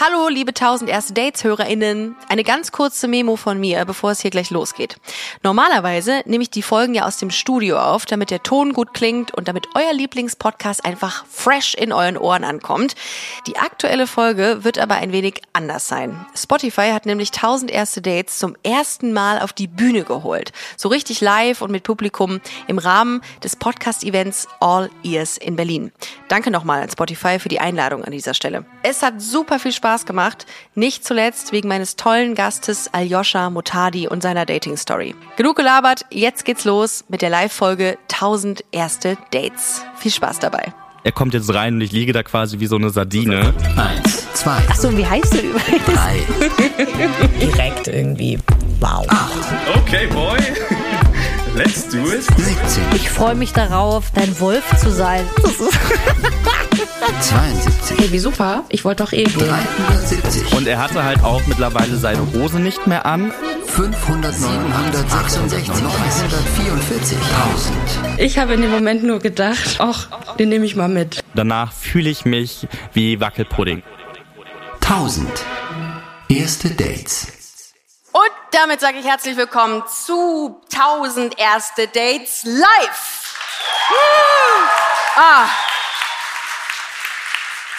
Hallo, liebe 1000 erste Dates HörerInnen. Eine ganz kurze Memo von mir, bevor es hier gleich losgeht. Normalerweise nehme ich die Folgen ja aus dem Studio auf, damit der Ton gut klingt und damit euer Lieblingspodcast einfach fresh in euren Ohren ankommt. Die aktuelle Folge wird aber ein wenig anders sein. Spotify hat nämlich 1000 erste Dates zum ersten Mal auf die Bühne geholt. So richtig live und mit Publikum im Rahmen des Podcast-Events All Ears in Berlin. Danke nochmal an Spotify für die Einladung an dieser Stelle. Es hat super viel Spaß gemacht, nicht zuletzt wegen meines tollen Gastes Aljoscha Motadi und seiner Dating-Story. Genug gelabert, jetzt geht's los mit der Live-Folge 1000 erste Dates. Viel Spaß dabei. Er kommt jetzt rein und ich liege da quasi wie so eine Sardine. Eins, zwei, Achso, wie heißt du übrigens? drei, direkt irgendwie. Wow. Okay, boy. Let's do it. 17, Ich freue mich darauf, dein Wolf zu sein. 72, Hey, wie super. Ich wollte doch eh gehen. 370, Und er hatte halt auch mittlerweile seine Hose nicht mehr an. 500, 766, 944, 1000. Ich habe in dem Moment nur gedacht, ach, den nehme ich mal mit. Danach fühle ich mich wie Wackelpudding. 1000. Erste Dates. Damit sage ich herzlich willkommen zu 1000 erste Dates live. Ah,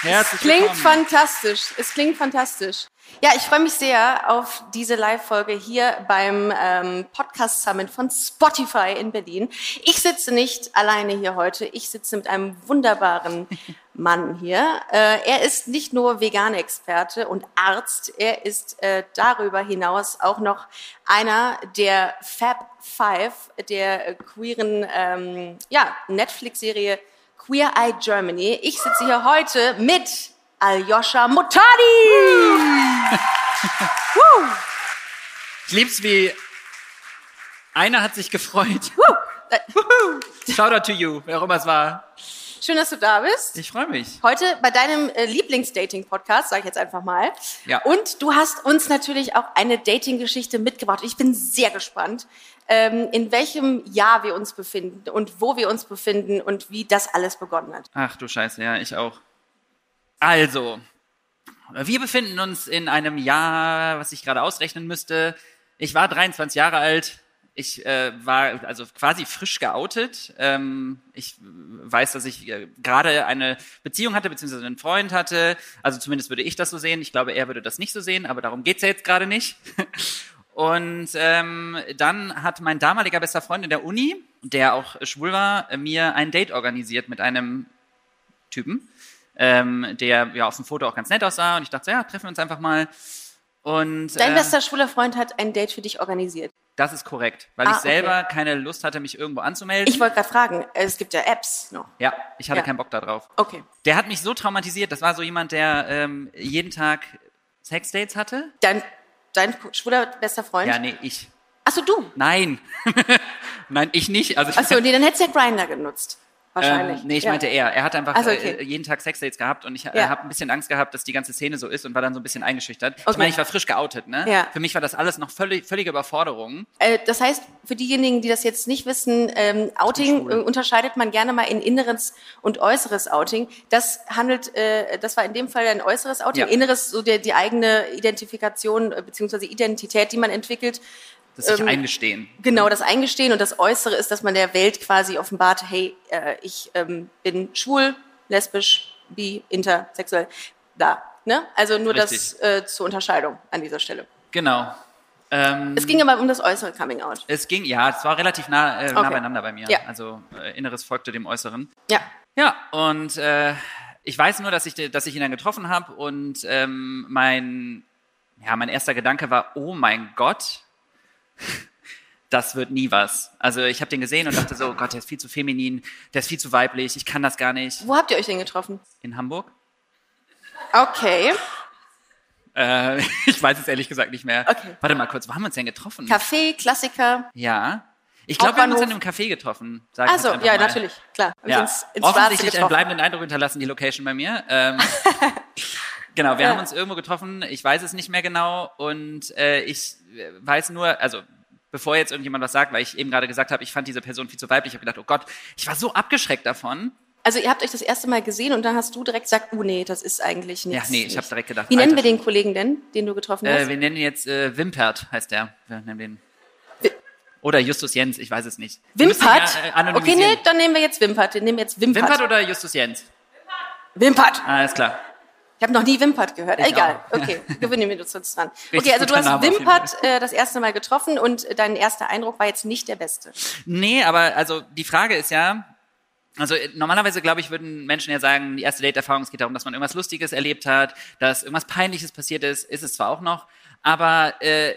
Herzlich klingt willkommen. fantastisch. Es klingt fantastisch. Ja, ich freue mich sehr auf diese Live-Folge hier beim ähm, Podcast Summit von Spotify in Berlin. Ich sitze nicht alleine hier heute. Ich sitze mit einem wunderbaren Mann hier. Äh, er ist nicht nur Vegan-Experte und Arzt, er ist äh, darüber hinaus auch noch einer der Fab Five der queeren ähm, ja, Netflix-Serie Queer Eye Germany. Ich sitze hier heute mit Aljoscha Motadi. Woo! Ich lieb's wie einer hat sich gefreut. Woo! Äh, Shoutout to you, wer auch immer es war. Schön, dass du da bist. Ich freue mich. Heute bei deinem äh, Lieblingsdating-Podcast, sage ich jetzt einfach mal. Ja. Und du hast uns natürlich auch eine Dating-Geschichte mitgebracht. Ich bin sehr gespannt, ähm, in welchem Jahr wir uns befinden und wo wir uns befinden und wie das alles begonnen hat. Ach du Scheiße, ja, ich auch. Also, wir befinden uns in einem Jahr, was ich gerade ausrechnen müsste. Ich war 23 Jahre alt. Ich äh, war also quasi frisch geoutet. Ähm, ich weiß, dass ich äh, gerade eine Beziehung hatte, beziehungsweise einen Freund hatte. Also zumindest würde ich das so sehen. Ich glaube, er würde das nicht so sehen, aber darum geht's ja jetzt gerade nicht. Und ähm, dann hat mein damaliger bester Freund in der Uni, der auch schwul war, mir ein Date organisiert mit einem Typen, ähm, der ja auf dem Foto auch ganz nett aussah. Und ich dachte, so, ja, treffen wir uns einfach mal. Und Dein äh, bester schwuler Freund hat ein Date für dich organisiert. Das ist korrekt, weil Ah, ich okay. selber keine Lust hatte, mich irgendwo anzumelden. Ich wollte gerade fragen, es gibt ja Apps noch. ja, ich hatte Ja. keinen Bock darauf. Okay. Der hat mich so traumatisiert. Das war so jemand, der ähm, jeden Tag Sexdates hatte. Dein, dein schwuler bester Freund? Ja, nee, ich. Achso, du. Nein. Nein, ich nicht. Also ich Achso, nee, dann hättest du ja Grinder genutzt. Wahrscheinlich. Ähm, nee, ich ja. meinte er. Er hat einfach Ach so, okay. äh, jeden Tag Sexdates gehabt und ich äh, Ja. habe ein bisschen Angst gehabt, dass die ganze Szene so ist und war dann so ein bisschen eingeschüchtert. Ich Okay. meine, ich war frisch geoutet, ne? Ja. Für mich war das alles noch völlig, völlige Überforderung. Äh, das heißt, für diejenigen, die das jetzt nicht wissen, ähm, Outing äh, unterscheidet man gerne mal in inneres und äußeres Outing. Das handelt, äh, das war in dem Fall ein äußeres Outing. Inneres, so der, die eigene Identifikation beziehungsweise Identität, die man entwickelt. Das sich Ähm, eingestehen. Genau, das Eingestehen und das Äußere ist, dass man der Welt quasi offenbart, hey, äh, ich ähm, bin schwul, lesbisch, bi, intersexuell, da. Ne? Also nur das Richtig. äh, zur Unterscheidung an dieser Stelle. Genau. Ähm, Es ging aber um das äußere Coming Out. es ging, ja, es war relativ nah, äh, nah Okay. beieinander bei mir. Ja. Also äh, Inneres folgte dem Äußeren. Ja. Ja, und äh, ich weiß nur, dass ich, dass ich ihn dann getroffen habe und ähm, mein, ja, mein erster Gedanke war, oh mein Gott, das wird nie was. Also ich habe den gesehen und dachte so, oh Gott, der ist viel zu feminin, der ist viel zu weiblich, ich kann das gar nicht. Wo habt ihr euch denn getroffen? In Hamburg? Okay. Äh, ich weiß es ehrlich gesagt nicht mehr. Okay. Warte mal kurz, wo haben wir uns denn getroffen? Café, Klassiker. ja. Ich glaube, wir haben uns in einem. Café getroffen. Sag Also, ja, mal. natürlich, klar. Hab Ja, ins, ins offensichtlich einen bleibenden Eindruck hinterlassen, die Location bei mir. Ähm, genau, wir Ja. haben uns irgendwo getroffen, ich weiß es nicht mehr genau und äh, ich äh, weiß nur, also bevor jetzt irgendjemand was sagt, weil ich eben gerade gesagt habe, ich fand diese Person viel zu weiblich, ich habe gedacht, oh Gott, ich war so abgeschreckt davon, Also ihr habt euch das erste Mal gesehen und dann hast du direkt gesagt, oh nee, das ist eigentlich Ja, nichts. nee, ich habe direkt gedacht. Wie nennen wir den Kollegen denn, den du getroffen Äh, hast? wir nennen ihn jetzt äh, Wimpert, heißt der. Wir nennen den. Oder Justus Jens, ich weiß es nicht. Wimpert? Ja, äh, okay, nee, dann nehmen wir jetzt Wimpert. Den nehmen wir jetzt Wimpert. Wimpert oder Justus Jens? Wimpert. Alles klar. Ich habe noch nie Wimpert gehört. Ich Egal. auch. Okay, gewinnen wir uns jetzt dran. Richtig okay, also du hast Name Wimpert äh, das erste Mal getroffen und dein erster Eindruck war jetzt nicht der beste. Nee, aber also die Frage ist ja, also normalerweise glaube ich, würden Menschen ja sagen, die erste Date-Erfahrung, es geht darum, dass man irgendwas Lustiges erlebt hat, dass irgendwas Peinliches passiert ist, ist es zwar auch noch, aber äh,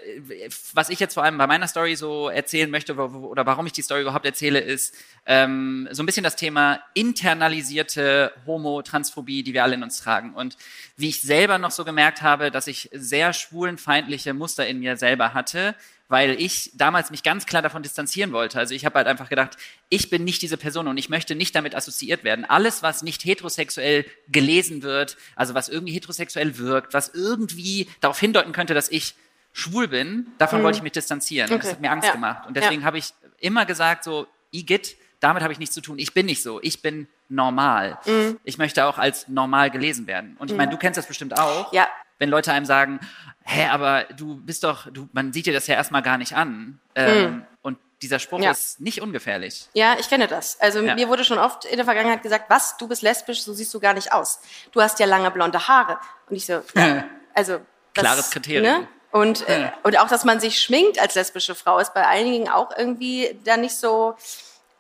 was ich jetzt vor allem bei meiner Story so erzählen möchte oder warum ich die Story überhaupt erzähle, ist ähm, so ein bisschen das Thema internalisierte Homo-Transphobie, die wir alle in uns tragen. Und wie ich selber noch so gemerkt habe, dass ich sehr schwulenfeindliche Muster in mir selber hatte, weil ich damals mich ganz klar davon distanzieren wollte. Also ich habe halt einfach gedacht, ich bin nicht diese Person und ich möchte nicht damit assoziiert werden. Alles, was nicht heterosexuell gelesen wird, also was irgendwie heterosexuell wirkt, was irgendwie darauf hindeuten könnte, dass ich schwul bin, davon wollte ich mich distanzieren. Mhm. Okay. Das hat mir Angst Ja. gemacht. Und deswegen habe ich immer gesagt, so, Igitt, damit habe ich nichts zu tun. Ich bin nicht so. Ich bin normal. Mhm. Ich möchte auch als normal gelesen werden. Und ich meine, du kennst das bestimmt auch Ja. Wenn Leute einem sagen, hä, aber du bist doch, du, man sieht dir das ja erstmal gar nicht an. Ähm, Und dieser Spruch Ja. ist nicht ungefährlich. Ja, ich kenne das. Also Ja. mir wurde schon oft in der Vergangenheit gesagt, was, du bist lesbisch, so siehst du gar nicht aus. Du hast ja lange blonde Haare. Und ich so, ja, also das, Klares Kriterium. Ne? Und, äh, und auch, dass man sich schminkt als lesbische Frau, ist bei einigen auch irgendwie da nicht so,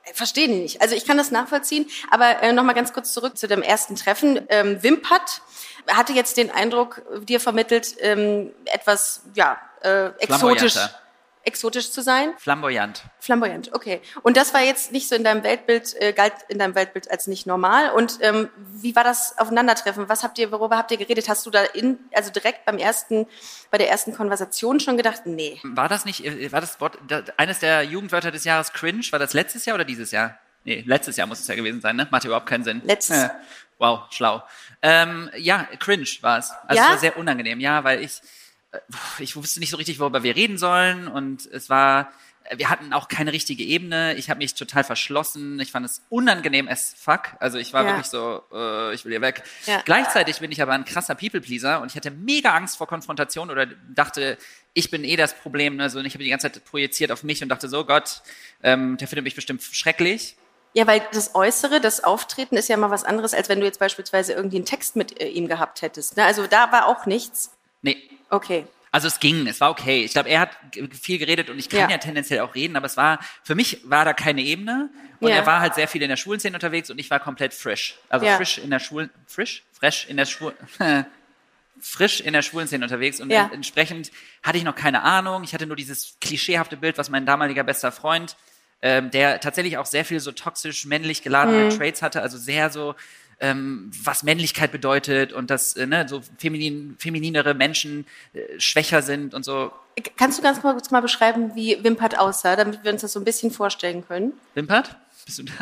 äh, verstehe ich nicht. Also ich kann das nachvollziehen, aber äh, nochmal ganz kurz zurück zu dem ersten Treffen. Ähm, Wimpert hatte jetzt den Eindruck, äh, dir vermittelt, ähm, etwas, ja, äh, exotisch, exotisch zu sein. Flamboyant. Flamboyant, okay. Und das war jetzt nicht so in deinem Weltbild, äh, galt in deinem Weltbild als nicht normal. Und ähm, wie war das Aufeinandertreffen? Was habt ihr, worüber habt ihr geredet? Hast du da in, also direkt beim ersten, bei der ersten Konversation schon gedacht, nee. War das nicht, äh, war das Wort, eines der Jugendwörter des Jahres cringe? War das letztes Jahr oder dieses Jahr? Nee, letztes Jahr muss es ja gewesen sein, ne? Macht überhaupt keinen Sinn. Letztes. Äh, wow, schlau. Ähm, ja, cringe war es. Also Ja? es war sehr unangenehm, ja, weil ich, äh, ich wusste nicht so richtig, worüber wir reden sollen und es war, wir hatten auch keine richtige Ebene. Ich habe mich total verschlossen. Ich fand es unangenehm as fuck. Also ich war Ja. wirklich so, äh, ich will hier weg. Ja. Gleichzeitig bin ich aber ein krasser People-Pleaser und ich hatte mega Angst vor Konfrontation oder dachte, ich bin eh das Problem. Ne? So, und ich habe die ganze Zeit projiziert auf mich und dachte so, Gott, ähm, der findet mich bestimmt schrecklich. Ja, weil das Äußere, das Auftreten ist ja mal was anderes, als wenn du jetzt beispielsweise irgendwie einen Text mit äh, ihm gehabt hättest. Ne? Also da war auch nichts. Nee, Okay. Also es ging, es war okay. Ich glaube, er hat viel geredet und ich kann Ja. ja. tendenziell auch reden, aber es war, für mich war da keine Ebene und Ja. er war halt sehr viel in der schwulen Szene unterwegs und ich war komplett frisch. Also Ja. frisch in der schwulen, frisch? Fresh in der schwulen, frisch in der schwulen Szene unterwegs und entsprechend hatte ich noch keine Ahnung. Ich hatte nur dieses klischeehafte Bild, was mein damaliger bester Freund, ähm, der tatsächlich auch sehr viel so toxisch männlich geladene Mhm. Traits hatte, also sehr so ähm, was Männlichkeit bedeutet und dass äh, ne, so feminin, femininere Menschen äh, schwächer sind und so. Kannst du ganz kurz mal beschreiben, wie Wimpert aussah, damit wir uns das so ein bisschen vorstellen können? Wimpert? Bist du da?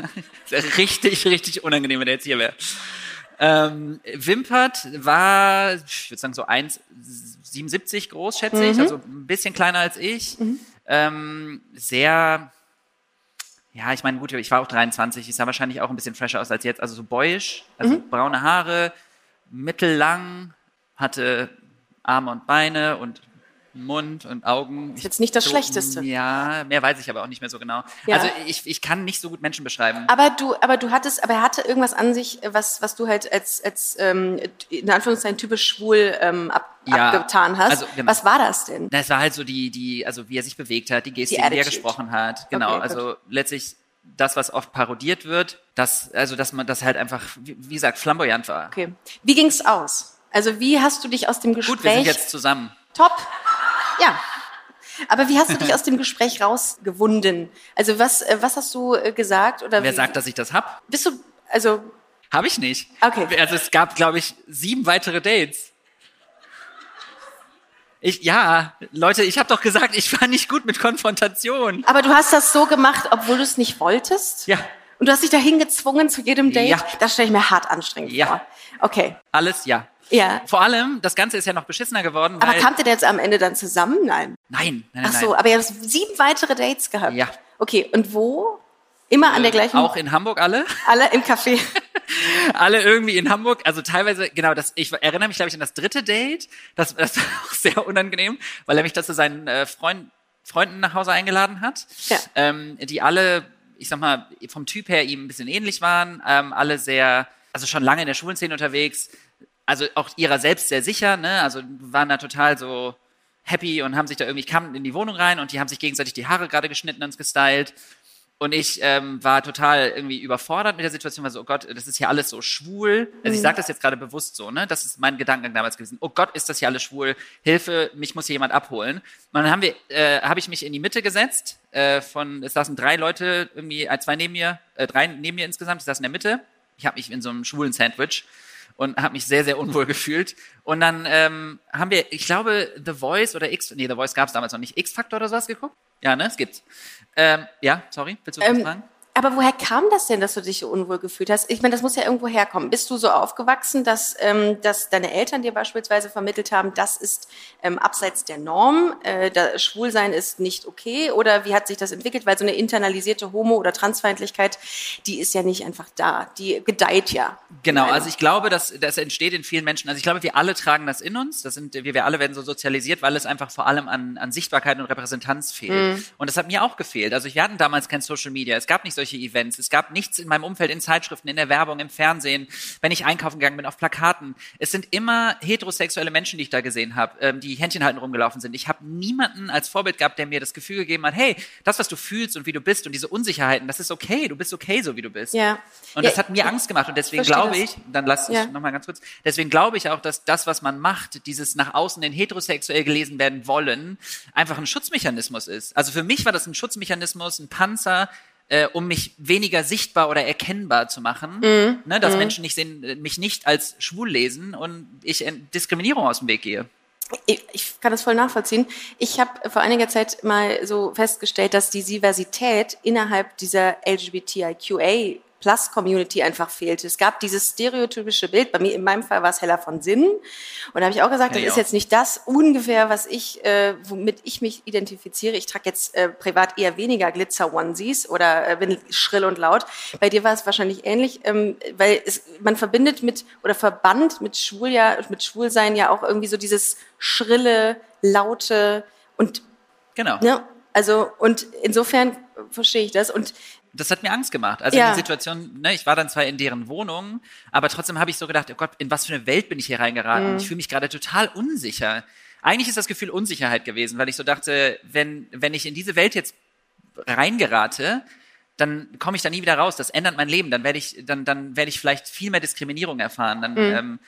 Richtig, richtig unangenehm, wenn der jetzt hier wäre. Ähm, Wimpert war, ich würde sagen, so 1,77 groß, schätze ich, also ein bisschen kleiner als ich. Ähm, sehr, ja, ich meine, gut, ich war auch 23, ich sah wahrscheinlich auch ein bisschen fresher aus als jetzt, also so boyisch, also braune Haare, mittellang, hatte Arme und Beine und Mund und Augen. Ist jetzt nicht das Schlechteste. Ja, mehr weiß ich aber auch nicht mehr so genau. Ja. Also ich, ich kann nicht so gut Menschen beschreiben. Aber du, aber du hattest, aber er hatte irgendwas an sich, was, was du halt als, als ähm, in Anführungszeichen typisch schwul ähm, ab, Ja, abgetan hast. also, genau. Was war das denn? Na, es war halt so die, die, also wie er sich bewegt hat, die Gestik, Die wie er gesprochen hat. Genau, Okay, also letztlich das, was oft parodiert wird, dass, also dass man das halt einfach, wie, wie gesagt, flamboyant war. Okay. Wie ging's aus? Also wie hast du dich aus dem Gespräch? Gut, wir sind jetzt zusammen. Top. Ja. Aber wie hast du dich aus dem Gespräch rausgewunden? Also was, äh, was hast du äh, gesagt oder Wer wie, sagt, dass ich das hab? Bist du also Habe ich nicht. Okay. Also es gab, glaube ich, sieben weitere Dates. Ich, ja, Leute, ich habe doch gesagt, ich war nicht gut mit Konfrontation. aber du hast das so gemacht, obwohl du es nicht wolltest? Ja, Und du hast dich dahin gezwungen zu jedem Date? Ja. Das stelle ich mir hart anstrengend Ja. vor. Okay. alles ja. Ja. Vor allem, das Ganze ist ja noch beschissener geworden, Aber kamt ihr denn jetzt am Ende dann zusammen? Nein. nein, nein, nein. Ach so, nein. aber ihr habt sieben weitere Dates gehabt. Ja. Okay, und wo? Immer an der gleichen, Auch in Hamburg alle. alle im Café. alle irgendwie in Hamburg, also teilweise, genau, das, ich erinnere mich, glaube ich, an das dritte Date. Das, das war auch sehr unangenehm, weil er mich da zu seinen äh, Freund, Freunden nach Hause eingeladen hat, Ja. ähm, die alle, ich sag mal, vom Typ her ihm ein bisschen ähnlich waren, ähm, alle sehr, also schon lange in der Schulenszene unterwegs, also auch ihrer selbst sehr sicher, ne, also waren da total so happy und haben sich da irgendwie, kamen in die Wohnung rein und die haben sich gegenseitig die Haare gerade geschnitten und gestylt. Und ich ähm, war total irgendwie überfordert mit der Situation, war so, oh Gott, das ist hier alles so schwul. Also ich sage das jetzt gerade bewusst so, ne? Das ist mein Gedankengang damals gewesen. Oh Gott, ist das hier alles schwul? Hilfe, mich muss hier jemand abholen. Und dann haben wir, äh, habe ich mich in die Mitte gesetzt. Äh, von, es saßen drei Leute, irgendwie äh, zwei neben mir, äh, drei neben mir insgesamt. Ich saß in der Mitte. Ich habe mich in so einem schwulen Sandwich und habe mich sehr, sehr unwohl gefühlt. Und dann ähm, haben wir, ich glaube, The Voice oder X, nee, The Voice gab es damals noch nicht, X-Factor oder sowas geguckt? Ja, ne, es gibt's. Ähm, ja, sorry, willst du was Ähm, fragen? Aber woher kam das denn, dass du dich so unwohl gefühlt hast? Ich meine, das muss ja irgendwo herkommen. Bist du so aufgewachsen, dass, ähm, dass deine Eltern dir beispielsweise vermittelt haben, das ist ähm, abseits der Norm, äh, da, Schwulsein ist nicht okay? Oder wie hat sich das entwickelt? Weil so eine internalisierte Homo- oder Transfeindlichkeit, die ist ja nicht einfach da. Die gedeiht ja. Genau, also ich glaube, dass das entsteht in vielen Menschen. Also ich glaube, wir alle tragen das in uns. Das sind, wir, wir alle werden so sozialisiert, weil es einfach vor allem an, an Sichtbarkeit und Repräsentanz fehlt. Und das hat mir auch gefehlt. Also wir hatten damals kein Social Media. Es gab nicht solche Events. Es gab nichts in meinem Umfeld, in Zeitschriften, in der Werbung, im Fernsehen, wenn ich einkaufen gegangen bin, auf Plakaten. Es sind immer heterosexuelle Menschen, die ich da gesehen habe, ähm, die Händchen halten rumgelaufen sind. Ich habe niemanden als Vorbild gehabt, der mir das Gefühl gegeben hat, hey, das, was du fühlst und wie du bist und diese Unsicherheiten, das ist okay. Du bist okay, so wie du bist. Ja. Und Ja, das hat mir Angst gemacht und deswegen glaube ich, dann lass Ja. ich noch mal ganz kurz. Deswegen glaube ich auch, dass das, was man macht, dieses nach außen in heterosexuell gelesen werden wollen, einfach ein Schutzmechanismus ist. Also für mich war das ein Schutzmechanismus, ein Panzer, äh, um mich weniger sichtbar oder erkennbar zu machen, Mhm. ne, dass Menschen nicht sehen, äh, mich nicht als schwul lesen und ich Diskriminierung aus dem Weg gehe. Ich, ich kann das voll nachvollziehen. Ich habe vor einiger Zeit mal so festgestellt, dass die Diversität innerhalb dieser LGBTIQA Plus Community einfach fehlt. Es gab dieses stereotypische Bild, bei mir in meinem Fall war es Hella von Sinnen. Und da habe ich auch gesagt, Kenn das ich ist jetzt nicht das ungefähr, was ich, äh, womit ich mich identifiziere. Ich trage jetzt äh, privat eher weniger Glitzer-Onesies oder äh, bin schrill und laut. Bei dir war es wahrscheinlich ähnlich, ähm, weil es, man verbindet mit oder verband mit Schwul ja, mit Schwulsein ja auch irgendwie so dieses schrille, laute und Genau. ne, also und insofern verstehe ich das und das hat mir Angst gemacht. Also Ja. in die Situation, ne, ich war dann zwar in deren Wohnung, aber trotzdem habe ich so gedacht, oh Gott, in was für eine Welt bin ich hier reingeraten? Mhm. Ich fühle mich gerade total unsicher. Eigentlich ist das Gefühl Unsicherheit gewesen, weil ich so dachte, wenn, wenn ich in diese Welt jetzt reingerate, dann komme ich da nie wieder raus. Das ändert mein Leben. Dann werde ich, dann, dann werde ich vielleicht viel mehr Diskriminierung erfahren. Dann, ähm,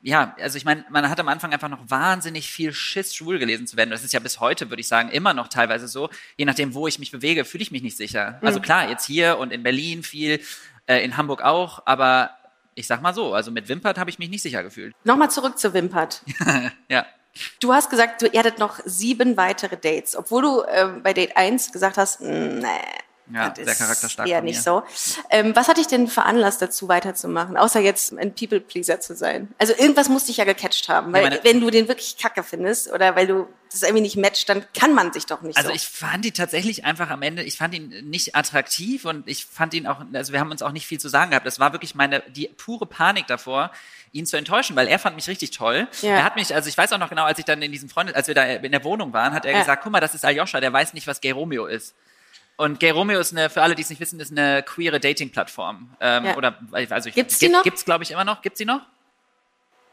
ja, also ich meine, man hat am Anfang einfach noch wahnsinnig viel Schiss, schwul gelesen zu werden. Das ist ja bis heute, würde ich sagen, immer noch teilweise so. Je nachdem, wo ich mich bewege, fühle ich mich nicht sicher. Also klar, jetzt hier und in Berlin viel, äh, in Hamburg auch, aber ich sag mal so, also mit Wimpert habe ich mich nicht sicher gefühlt. nochmal zurück zu Wimpert. Ja. Du hast gesagt, du hattet noch sieben weitere Dates, obwohl du ähm, bei Date 1 gesagt hast, "Mm, nee, Ja, das sehr ist charakterstark eher nicht so. Ähm, was hat dich denn veranlasst, dazu weiterzumachen, außer jetzt ein People-Pleaser zu sein? Also irgendwas muss dich ja gecatcht haben, weil Ja, wenn du den wirklich kacke findest oder weil du das irgendwie nicht matcht, dann kann man sich doch nicht Also so. ich fand ihn tatsächlich einfach am Ende, ich fand ihn nicht attraktiv und ich fand ihn auch, also wir haben uns auch nicht viel zu sagen gehabt. Das war wirklich meine, die pure Panik davor, ihn zu enttäuschen, weil er fand mich richtig toll. Ja. Er hat mich, also ich weiß auch noch genau, als ich dann in diesem Freund, als wir da in der Wohnung waren, hat er Ja. gesagt, guck mal, das ist Aljoscha, der weiß nicht, was Gay Romeo ist. Und Gay Romeo ist eine, für alle, die es nicht wissen, ist eine queere Dating-Plattform. Ähm, Ja. Oder, also ich, Gibt's die noch? Gibt's, glaube ich, immer noch? Gibt's die noch?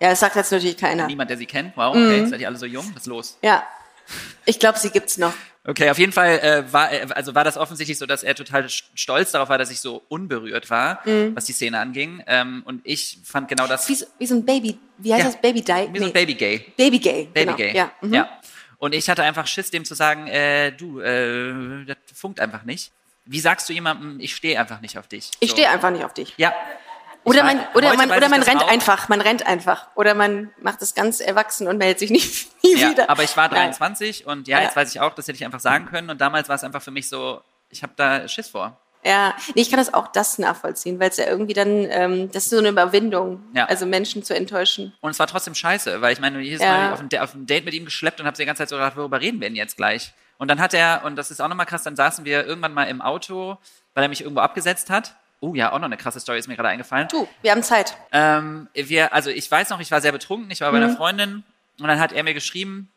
ja, das sagt jetzt natürlich keiner. Niemand, der sie kennt? Wow, Mhm. okay, seid ihr alle so jung? Was ist los? Ja, ich glaube, sie gibt's noch. Okay, auf jeden Fall äh, war, äh, also war das offensichtlich so, dass er total st- stolz darauf war, dass ich so unberührt war, was die Szene anging. Ähm, und ich fand genau das Wie so, wie so ein Baby, wie heißt Ja. das? Baby Die? wie so ein Baby Gay. Baby Gay. Baby genau. Gay. Ja. Mhm. ja. Und ich hatte einfach Schiss, dem zu sagen, äh, du, äh, das funkt einfach nicht. Wie sagst du jemandem, ich stehe einfach nicht auf dich? Ich So. stehe einfach nicht auf dich. Ja. Oder man, oder man, oder man rennt auch. einfach, man rennt einfach. Oder man macht es ganz erwachsen und meldet sich nicht nie Ja, wieder. aber ich war Nein. 23 und ja, Ja. jetzt weiß ich auch, das hätte ich einfach sagen können. Und damals war es einfach für mich so, ich habe da Schiss vor. Ja, nee, ich kann das auch das nachvollziehen, weil es ja irgendwie dann, ähm, das ist so eine Überwindung, Ja. also Menschen zu enttäuschen. Und es war trotzdem scheiße, weil ich meine, jedes Ja. Mal auf ein, auf ein Date mit ihm geschleppt und habe die ganze Zeit so gedacht, worüber reden wir denn jetzt gleich? Und dann hat er, und das ist auch nochmal krass, dann saßen wir irgendwann mal im Auto, weil er mich irgendwo abgesetzt hat. Oh ja, auch noch eine krasse Story ist mir gerade eingefallen. Du, wir haben Zeit. Ähm, wir, also ich weiß noch, ich war sehr betrunken, ich war bei Mhm. einer Freundin und dann hat er mir geschrieben,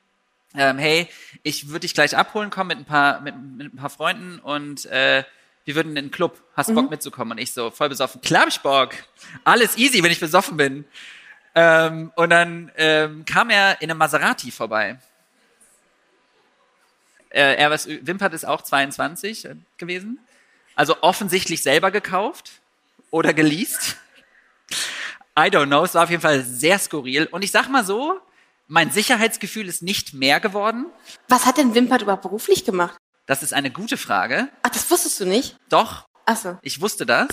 ähm, hey, ich würde dich gleich abholen kommen mit ein paar, mit, mit ein paar Freunden und äh, wir würden in den Club. Hast Mhm. Bock mitzukommen? Und ich so voll besoffen. Klar hab ich Bock. Alles easy, wenn ich besoffen bin. Ähm, und dann ähm, kam er in einem Maserati vorbei. Äh, er was, Wimpert ist auch 22 äh, gewesen. Also offensichtlich selber gekauft oder geleast. I don't know, es war auf jeden Fall sehr skurril. Und ich sag mal so, mein Sicherheitsgefühl ist nicht mehr geworden. Was hat denn Wimpert überhaupt beruflich gemacht? Das ist eine gute Frage. Ach, das wusstest du nicht? Doch, Ach so. ich wusste das.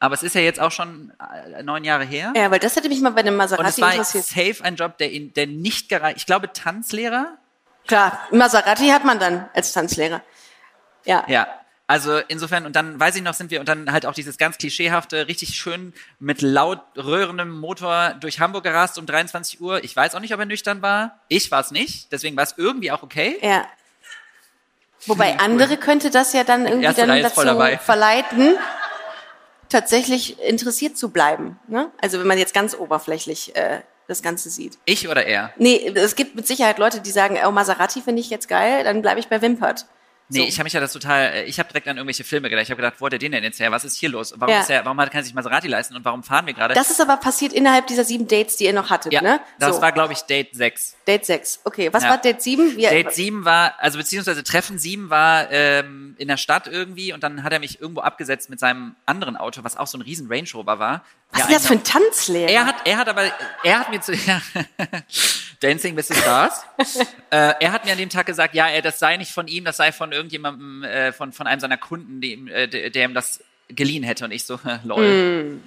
Aber es ist ja jetzt auch schon äh, neun Jahre her. Ja, weil das hätte mich mal bei dem Und es Maserati war interessiert. safe ein Job, der, ihn, der nicht gereicht. Ich glaube, Tanzlehrer. Klar, Maserati hat man dann als Tanzlehrer. Ja. Ja. Also insofern, und dann weiß ich noch, sind wir, und dann halt auch dieses ganz klischeehafte, richtig schön mit laut röhrendem Motor durch Hamburg gerast um 23 Uhr. Ich weiß auch nicht, ob er nüchtern war. Ich war es nicht. Deswegen war es irgendwie auch okay. Ja. Wobei andere könnte das ja dann irgendwie Erste dann dazu verleiten, tatsächlich interessiert zu bleiben. Ne? Also wenn man jetzt ganz oberflächlich äh, das Ganze sieht. Ich oder er? Nee, es gibt mit Sicherheit Leute, die sagen, oh, Maserati finde ich jetzt geil, dann bleibe ich bei Wimpert. Nee, So. ich habe mich ja das total, äh, ich habe direkt an irgendwelche Filme gedacht. Ich habe gedacht, wo hat der den denn jetzt her? Was ist hier los? Warum Ja. ist er, warum kann er sich Maserati leisten und warum fahren wir gerade? Das ist aber passiert innerhalb dieser sieben Dates, die ihr noch hattet, ja, ne? das so, war, glaube ich, Date 6. Date 6. Okay, was Ja. war Date 7? Wir, Date 7 war, also beziehungsweise Treffen 7 war ähm, in der Stadt irgendwie und dann hat er mich irgendwo abgesetzt mit seinem anderen Auto, was auch so ein riesen Range Rover war. Was Ja, ist das für ein- Tanzlehrer? Er hat, er hat aber, er hat mir zu, ja, Dancing with the Stars. äh, er hat mir an dem Tag gesagt, ja, er, das sei nicht von ihm, das sei von irgendjemandem, äh, von, von einem seiner Kunden, dem, äh, der, ihm das geliehen hätte. Und ich so, lol.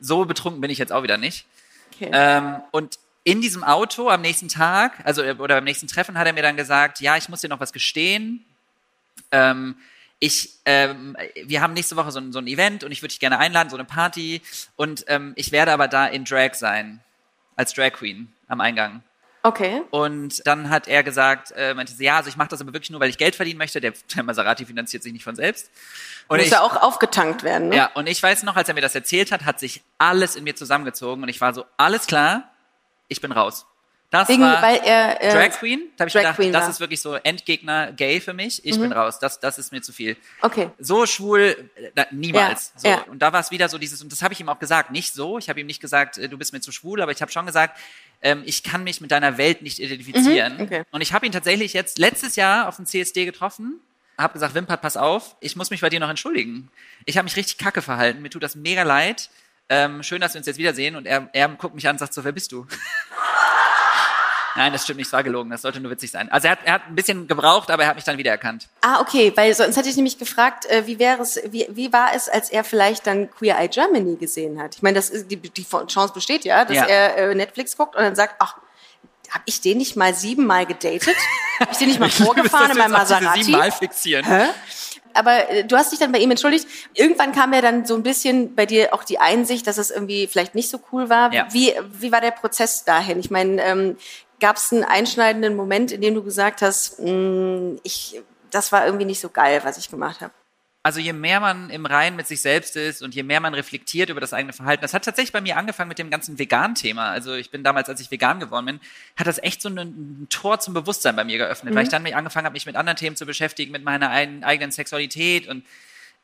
So betrunken bin ich jetzt auch wieder nicht. Okay. Ähm, und in diesem Auto am nächsten Tag, also äh, oder beim nächsten Treffen, hat er mir dann gesagt, ja, ich muss dir noch was gestehen. Ähm, ich, ähm, wir haben nächste Woche so ein, so ein Event und ich würde dich gerne einladen, so eine Party. Und ähm, ich werde aber da in Drag sein, als Drag Queen am Eingang. okay. Und dann hat er gesagt, äh, meinte sie, ja, also ich mache das aber wirklich nur, weil ich Geld verdienen möchte. Der, der Maserati finanziert sich nicht von selbst. Und Muss ich, ja auch aufgetankt werden, ne? ja, und ich weiß noch, als er mir das erzählt hat, hat sich alles in mir zusammengezogen und ich war so, alles klar, ich bin raus. Das Wegen, war weil er äh, Drag Queen. Da habe ich Drag gedacht, das war. Mhm. ist wirklich so Endgegner gay für mich. Ich bin raus. Das, das ist mir zu viel. Okay. So schwul, äh, na, niemals. Ja, so. ja. Und da war es wieder so dieses, und das habe ich ihm auch gesagt, nicht so. Ich habe ihm nicht gesagt, äh, du bist mir zu schwul, aber ich habe schon gesagt, ähm, ich kann mich mit deiner Welt nicht identifizieren. Mhm, okay. Und ich habe ihn tatsächlich jetzt letztes Jahr auf dem CSD getroffen, habe gesagt, Wimpert, pass auf, ich muss mich bei dir noch entschuldigen. Ich habe mich richtig kacke verhalten, mir tut das mega leid. Ähm, schön, dass wir uns jetzt wiedersehen. Und er, er guckt mich an und sagt so, wer bist du? Nein, das stimmt nicht, es war gelogen, das sollte nur witzig sein. Also er hat, er hat ein bisschen gebraucht, aber er hat mich dann wiedererkannt. Ah, okay, weil sonst hätte ich nämlich gefragt, äh, wie wäre es, wie, wie war es, als er vielleicht dann Queer Eye Germany gesehen hat? Ich meine, das ist, die, die Chance besteht ja, dass Ja. er äh, Netflix guckt und dann sagt, ach, hab ich den nicht mal siebenmal gedatet? Hab ich den nicht mal vorgefahren in meinem Maserati? Siebenmal fixieren. Aber äh, du hast dich dann bei ihm entschuldigt. Irgendwann kam ja dann so ein bisschen bei dir auch die Einsicht, dass es irgendwie vielleicht nicht so cool war. Ja. Wie, wie war der Prozess dahin? Ich meine, ähm, gab es einen einschneidenden Moment, in dem du gesagt hast, mh, ich, das war irgendwie nicht so geil, was ich gemacht habe? Also je mehr man im Reinen mit sich selbst ist und je mehr man reflektiert über das eigene Verhalten, das hat tatsächlich bei mir angefangen mit dem ganzen Vegan-Thema. Also ich bin damals, als ich vegan geworden bin, hat das echt so ein, ein Tor zum Bewusstsein bei mir geöffnet, weil ich dann mich angefangen habe, mich mit anderen Themen zu beschäftigen, mit meiner ein, eigenen Sexualität und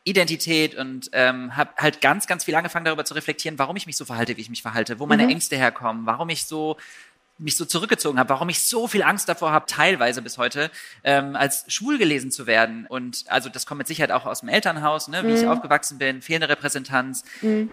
Identität und ähm, habe halt ganz, ganz viel angefangen darüber zu reflektieren, warum ich mich so verhalte, wie ich mich verhalte, wo meine Ängste herkommen, warum ich so mich so zurückgezogen habe, warum ich so viel Angst davor habe, teilweise bis heute, ähm, als schwul gelesen zu werden. Und also das kommt mit Sicherheit auch aus dem Elternhaus, ne, wie ich aufgewachsen bin, fehlende Repräsentanz.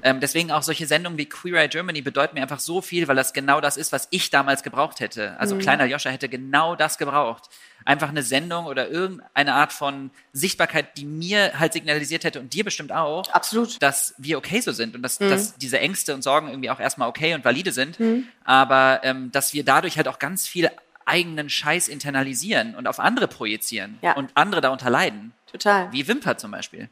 Ähm, deswegen auch solche Sendungen wie Queer Eye Germany bedeuten mir einfach so viel, weil das genau das ist, was ich damals gebraucht hätte. Also kleiner Joscha hätte genau das gebraucht. Einfach eine Sendung oder irgendeine Art von Sichtbarkeit, die mir halt signalisiert hätte und dir bestimmt auch, Absolut. dass wir okay so sind und dass, Mhm. dass diese Ängste und Sorgen irgendwie auch erstmal okay und valide sind, aber ähm, dass wir dadurch halt auch ganz viel eigenen Scheiß internalisieren und auf andere projizieren Ja. und andere darunter leiden, Total. wie Wimper zum Beispiel.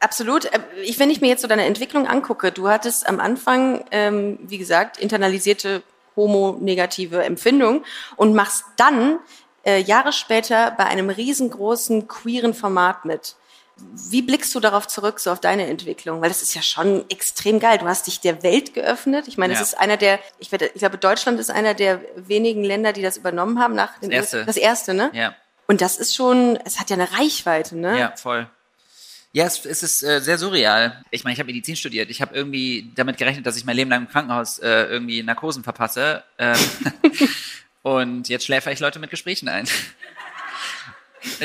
Absolut. Äh, Ich, wenn ich mir jetzt so deine Entwicklung angucke, du hattest am Anfang, ähm, wie gesagt, internalisierte homonegative Empfindung und machst dann äh, Jahre später bei einem riesengroßen queeren Format mit. Wie blickst du darauf zurück, so auf deine Entwicklung? Weil das ist ja schon extrem geil. Du hast dich der Welt geöffnet. Ich meine, das Ja. ist einer der, ich, werde, ich glaube, Deutschland ist einer der wenigen Länder, die das übernommen haben nach dem erste. Das erste, ne? Ja. Und das ist schon, es hat ja eine Reichweite, ne? Ja, voll. Ja, es, es ist äh, sehr surreal. Ich meine, ich habe Medizin studiert. Ich habe irgendwie damit gerechnet, dass ich mein Leben lang im Krankenhaus äh, irgendwie Narkosen verpasse. Ähm, und jetzt schläfer ich Leute mit Gesprächen ein.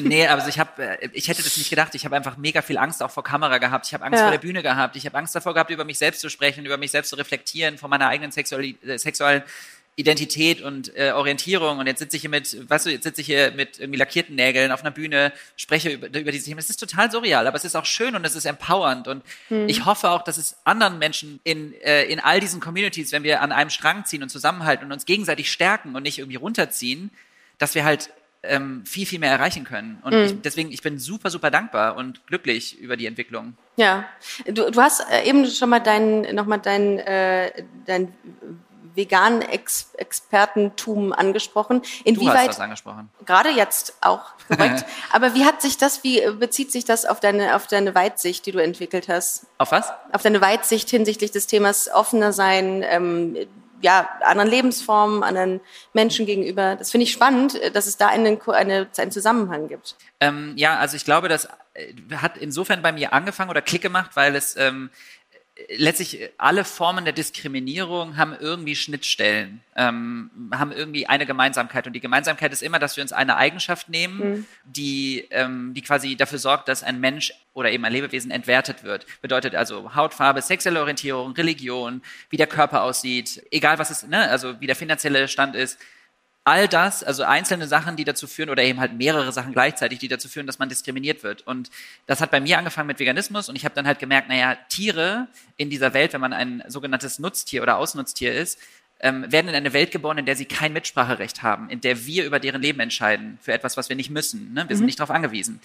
Nee, also ich habe, ich hätte das nicht gedacht. Ich habe einfach mega viel Angst auch vor Kamera gehabt. Ich habe Angst Ja. vor der Bühne gehabt. Ich habe Angst davor gehabt, über mich selbst zu sprechen, über mich selbst zu reflektieren, von meiner eigenen Sexuali äh, sexuellen Identität und äh, Orientierung. Und jetzt sitze ich hier mit, weißt du, jetzt sitze ich hier mit irgendwie lackierten Nägeln auf einer Bühne, spreche über, über diese Themen. Es ist total surreal, aber es ist auch schön und es ist empowernd. Und ich hoffe auch, dass es anderen Menschen in, äh, in all diesen Communities, wenn wir an einem Strang ziehen und zusammenhalten und uns gegenseitig stärken und nicht irgendwie runterziehen, dass wir halt ähm, viel, viel mehr erreichen können. Und ich, deswegen, ich bin super, super dankbar und glücklich über die Entwicklung. Ja, du, du hast äh, eben schon mal dein, noch mal dein, äh, dein veganen Ex Expertentum angesprochen. Du hast Inwieweit, das angesprochen. gerade jetzt auch, korrekt. Aber wie hat sich das, wie äh, bezieht sich das auf deine, auf deine Weitsicht, die du entwickelt hast? Auf was? Auf deine Weitsicht hinsichtlich des Themas offener sein, ähm, ja, anderen Lebensformen, anderen Menschen gegenüber. Das finde ich spannend, äh, dass es da einen, eine, einen Zusammenhang gibt. Ähm, ja, also ich glaube, das äh, hat insofern bei mir angefangen oder Klick gemacht, weil es ähm, letztlich äh, alle Formen der Diskriminierung haben irgendwie Schnittstellen, ähm, haben irgendwie eine Gemeinsamkeit. Und die Gemeinsamkeit ist immer, dass wir uns eine Eigenschaft nehmen, die, ähm, die quasi dafür sorgt, dass ein Mensch oder eben ein Lebewesen entwertet wird. Bedeutet also Hautfarbe, sexuelle Orientierung, Religion, wie der Körper aussieht, egal was es, ne, also wie der finanzielle Stand ist. All das, also einzelne Sachen, die dazu führen, oder eben halt mehrere Sachen gleichzeitig, die dazu führen, dass man diskriminiert wird. Und das hat bei mir angefangen mit Veganismus und ich habe dann halt gemerkt, naja, Tiere in dieser Welt, wenn man ein sogenanntes Nutztier oder Ausnutztier ist, ähm, werden in eine Welt geboren, in der sie kein Mitspracherecht haben, in der wir über deren Leben entscheiden, für etwas, was wir nicht müssen. Ne? Wir sind nicht darauf angewiesen.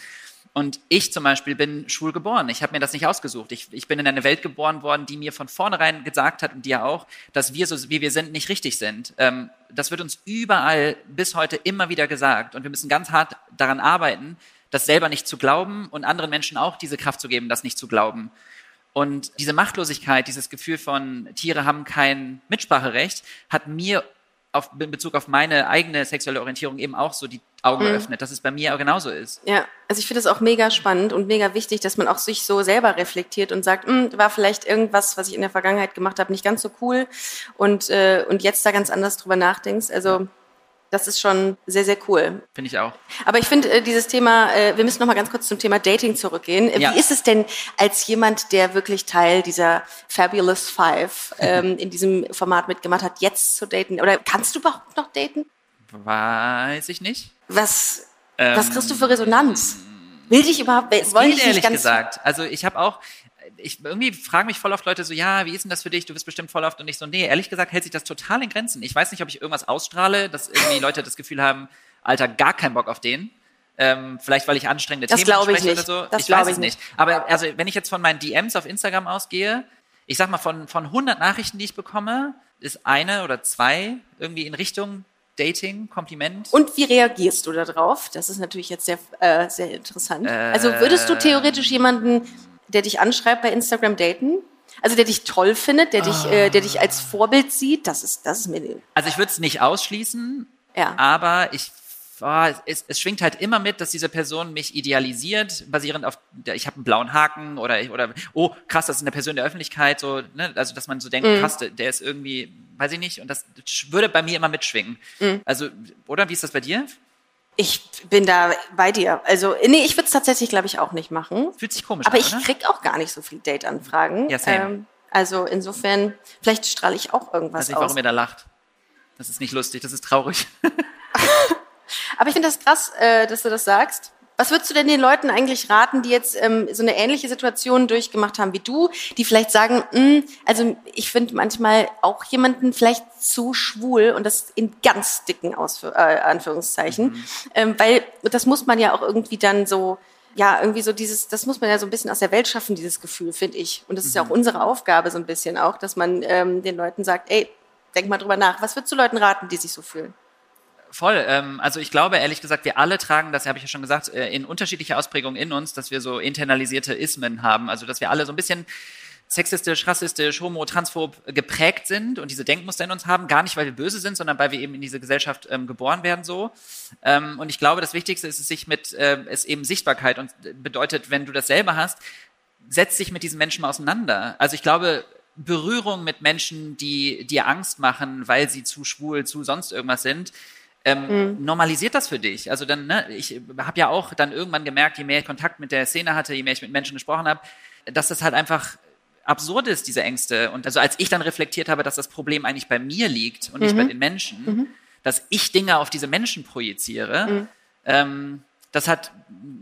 Und ich zum Beispiel bin schwul geboren. Ich habe mir das nicht ausgesucht. Ich, ich bin in eine Welt geboren worden, die mir von vornherein gesagt hat und dir auch, dass wir so wie wir sind nicht richtig sind. Ähm, das wird uns überall bis heute immer wieder gesagt. Und wir müssen ganz hart daran arbeiten, das selber nicht zu glauben und anderen Menschen auch diese Kraft zu geben, das nicht zu glauben. Und diese Machtlosigkeit, dieses Gefühl von Tiere haben kein Mitspracherecht, hat mir auf, in Bezug auf meine eigene sexuelle Orientierung eben auch so die Augen geöffnet, dass es bei mir auch genauso ist. Ja, also ich finde es auch mega spannend und mega wichtig, dass man auch sich so selber reflektiert und sagt, "Hm, war vielleicht irgendwas, was ich in der Vergangenheit gemacht habe, nicht ganz so cool und, äh, und jetzt da ganz anders drüber nachdenkst. Also das ist schon sehr, sehr cool. Finde ich auch. Aber ich finde äh, dieses Thema, äh, wir müssen noch mal ganz kurz zum Thema Dating zurückgehen. Äh, Ja. Wie ist es denn als jemand, der wirklich Teil dieser Fabulous Five ähm, in diesem Format mitgemacht hat, jetzt zu daten? Oder kannst du überhaupt noch daten? Weiß ich nicht. Was, was kriegst du für Resonanz? Will dich überhaupt, Ähm, Geht dich ehrlich nicht ganz gesagt. Also ich habe auch, ich irgendwie fragen mich voll oft Leute so, ja, wie ist denn das für dich? Du bist bestimmt voll oft und ich so, nee, ehrlich gesagt hält sich das total in Grenzen. Ich weiß nicht, ob ich irgendwas ausstrahle, dass irgendwie Leute das Gefühl haben, Alter, gar keinen Bock auf den. Ähm, vielleicht, weil ich anstrengende Das Themen spreche nicht. oder so. Das ich weiß ich es nicht. Aber also, wenn ich jetzt von meinen DMs auf Instagram ausgehe, ich sag mal, von, von 100 Nachrichten, die ich bekomme, ist eine oder zwei irgendwie in Richtung Dating, Kompliment. Und wie reagierst du darauf? Das ist natürlich jetzt sehr, äh, sehr interessant. Also würdest du theoretisch jemanden, der dich anschreibt bei Instagram daten? Also der dich toll findet, der dich, äh, der dich als Vorbild sieht? Das ist, das ist mir, Also ich würde es nicht ausschließen, ja. aber ich oh, es, es schwingt halt immer mit, dass diese Person mich idealisiert, basierend auf, der- ich habe einen blauen Haken oder ich- oder oh krass, das ist eine Person der Öffentlichkeit, so ne, also dass man so denkt, krass, der- der ist irgendwie, weiß ich nicht, und das würde bei mir immer mitschwingen. Also oder wie ist das bei dir? Ich bin da bei dir. Also, nee, ich würde es tatsächlich, glaube ich, auch nicht machen. Fühlt sich komisch Aber an, ich oder? krieg auch gar nicht so viel Date-Anfragen. Ja, same. Ähm, also insofern, vielleicht strahle ich auch irgendwas weiß nicht, aus. warum ihr da lacht. Das ist nicht lustig, das ist traurig. Aber ich finde das krass, äh, dass du das sagst. Was würdest du denn den Leuten eigentlich raten, die jetzt ähm, so eine ähnliche Situation durchgemacht haben wie du, die vielleicht sagen, "Mm, also ich finde manchmal auch jemanden vielleicht zu schwul und das in ganz dicken Ausführ äh, Anführungszeichen, ähm, weil das muss man ja auch irgendwie dann so ja, irgendwie so dieses, das muss man ja so ein bisschen aus der Welt schaffen, dieses Gefühl, finde ich. Und das ist ja auch unsere Aufgabe so ein bisschen auch, dass man ähm, den Leuten sagt, ey, denk mal drüber nach. Was würdest du Leuten raten, die sich so fühlen? Voll. Ähm, also ich glaube, ehrlich gesagt, wir alle tragen, das habe ich ja schon gesagt, äh, in unterschiedlicher Ausprägung in uns, dass wir so internalisierte Ismen haben. Also dass wir alle so ein bisschen sexistisch, rassistisch, homo, transphob geprägt sind und diese Denkmuster in uns haben, gar nicht, weil wir böse sind, sondern weil wir eben in diese Gesellschaft ähm, geboren werden so. Ähm, und ich glaube, das Wichtigste ist es sich mit, äh, es eben Sichtbarkeit und bedeutet, wenn du das selber hast, setz dich mit diesen Menschen mal auseinander. Also ich glaube, Berührung mit Menschen, die dir Angst machen, weil sie zu schwul, zu sonst irgendwas sind, ähm, mhm. normalisiert das für dich. Also dann, ne, ich habe ja auch dann irgendwann gemerkt, je mehr ich Kontakt mit der Szene hatte, je mehr ich mit Menschen gesprochen habe, dass das halt einfach absurd ist, diese Ängste. Und also als ich dann reflektiert habe, dass das Problem eigentlich bei mir liegt und mhm. nicht bei den Menschen, mhm. dass ich Dinge auf diese Menschen projiziere, mhm. ähm, das hat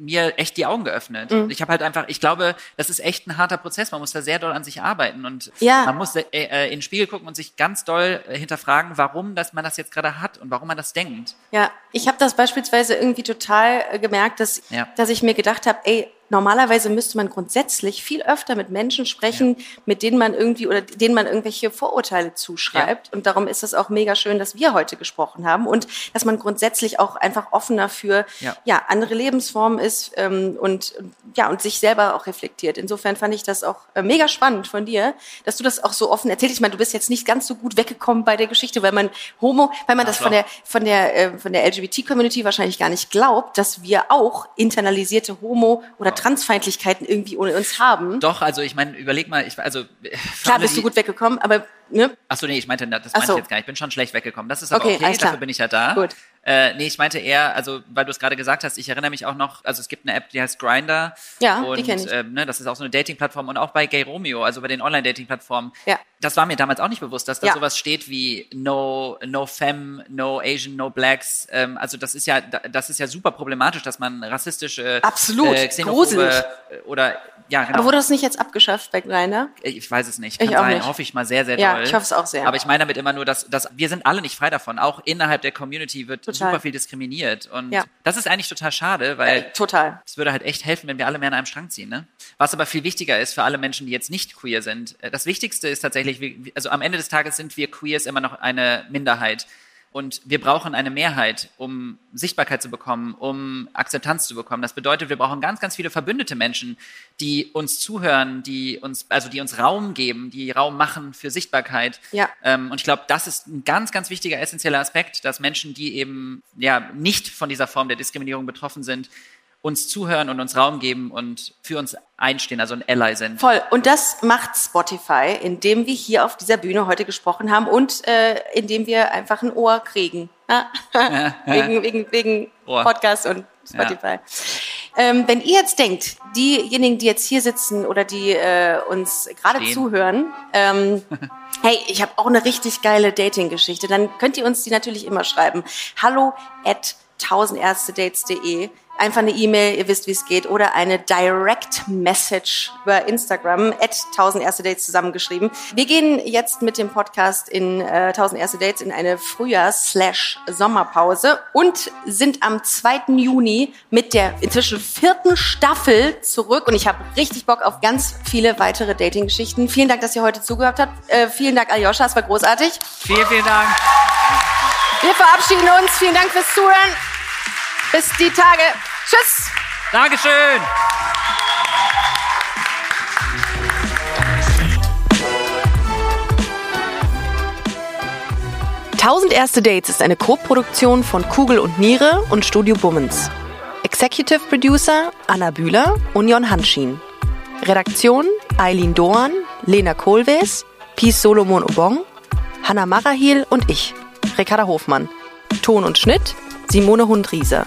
mir echt die Augen geöffnet. Mhm. Ich habe halt einfach, ich glaube, das ist echt ein harter Prozess. Man muss da sehr doll an sich arbeiten und ja. man muss äh, äh, in den Spiegel gucken und sich ganz doll äh, hinterfragen, warum dass man das jetzt gerade hat und warum man das denkt. Ja, ich habe das beispielsweise irgendwie total gemerkt, dass, ja. dass ich mir gedacht habe, ey, normalerweise müsste man grundsätzlich viel öfter mit Menschen sprechen, ja. mit denen man irgendwie oder denen man irgendwelche Vorurteile zuschreibt. Ja. Und darum ist es auch mega schön, dass wir heute gesprochen haben und dass man grundsätzlich auch einfach offener für ja, ja andere Lebensformen ist ähm, und ja und sich selber auch reflektiert. Insofern fand ich das auch äh, mega spannend von dir, dass du das auch so offen erzählst. Ich meine, du bist jetzt nicht ganz so gut weggekommen bei der Geschichte, weil man Homo, weil man das von der von der äh, von der LGBT-Community wahrscheinlich gar nicht glaubt, dass wir auch internalisierte Homo oder Transfeindlichkeiten irgendwie ohne uns haben. Doch, also ich meine, überleg mal, ich, also klar bist du gut weggekommen, aber ne? Achso, nee, ich meinte, das meinte so. ich jetzt gar nicht. Ich bin schon schlecht weggekommen. Das ist aber okay, okay dafür bin ich ja da. Gut. Äh, nee, ich meinte eher, also weil du es gerade gesagt hast, ich erinnere mich auch noch, also es gibt eine App, die heißt Grinder. Ja, und, die kenne ich. Ähm, ne, das ist auch so eine Dating-Plattform und auch bei Gay Romeo, also bei den Online-Dating-Plattformen. Ja. Das war mir damals auch nicht bewusst, dass da ja. sowas steht wie No, No Femme, No Asian, No Blacks. Ähm, also das ist ja, das ist ja super problematisch, dass man rassistische, Absolut, äh, xenophobe oder ja, genau. Aber wurde das nicht jetzt abgeschafft bei Grinder? Ich weiß es nicht. Kann ich auch sein. Nicht. Hoffe ich mal sehr, sehr doll. Ja, ich hoffe es auch sehr. Aber ich meine damit immer nur, dass, dass wir sind alle nicht frei davon. Auch innerhalb der Community wird total. super viel diskriminiert. Und ja. das ist eigentlich total schade, weil äh, total. es würde halt echt helfen, wenn wir alle mehr an einem Strang ziehen. Ne? Was aber viel wichtiger ist für alle Menschen, die jetzt nicht queer sind. Äh, das Wichtigste ist tatsächlich, also am Ende des Tages sind wir Queers immer noch eine Minderheit. Und wir brauchen eine Mehrheit, um Sichtbarkeit zu bekommen, um Akzeptanz zu bekommen. Das bedeutet, wir brauchen ganz, ganz viele verbündete Menschen, die uns zuhören, die uns, also die uns Raum geben, die Raum machen für Sichtbarkeit. Ja. Ähm, und ich glaube, das ist ein ganz, ganz wichtiger, essentieller Aspekt, dass Menschen, die eben ja nicht von dieser Form der Diskriminierung betroffen sind, uns zuhören und uns Raum geben und für uns einstehen, also ein Ally sind. Voll. Und das macht Spotify, indem wir hier auf dieser Bühne heute gesprochen haben und äh, indem wir einfach ein Ohr kriegen. Wegen wegen, wegen Podcast und Spotify. Ja. Ähm, wenn ihr jetzt denkt, diejenigen, die jetzt hier sitzen oder die äh, uns gerade zuhören, ähm, hey, ich habe auch eine richtig geile Dating-Geschichte, dann könnt ihr uns die natürlich immer schreiben. Hallo at tausendärztedates.de einfach eine E-Mail, ihr wisst, wie es geht, oder eine Direct Message über Instagram, at 1000 erste Dates zusammengeschrieben. Wir gehen jetzt mit dem Podcast in äh, 1000 erste Dates in eine Frühjahrs-Sommerpause und sind am 2. Juni mit der inzwischen vierten Staffel zurück und ich habe richtig Bock auf ganz viele weitere Dating-Geschichten. Vielen Dank, dass ihr heute zugehört habt. Äh, vielen Dank, Aljoscha, es war großartig. Vielen, vielen Dank. Wir verabschieden uns. Vielen Dank fürs Zuhören. Bis die Tage. Tschüss. Dankeschön. Tausend erste Dates ist eine Co-Produktion von Kugel und Niere und Studio Bummens. Executive Producer Anna Bühler und Jon Hanschin. Redaktion Eileen Doan, Lena Kohlwees, Pies Solomon Obong, Hanna Marahil und ich, Ricarda Hofmann. Ton und Schnitt Simone Hundrieser.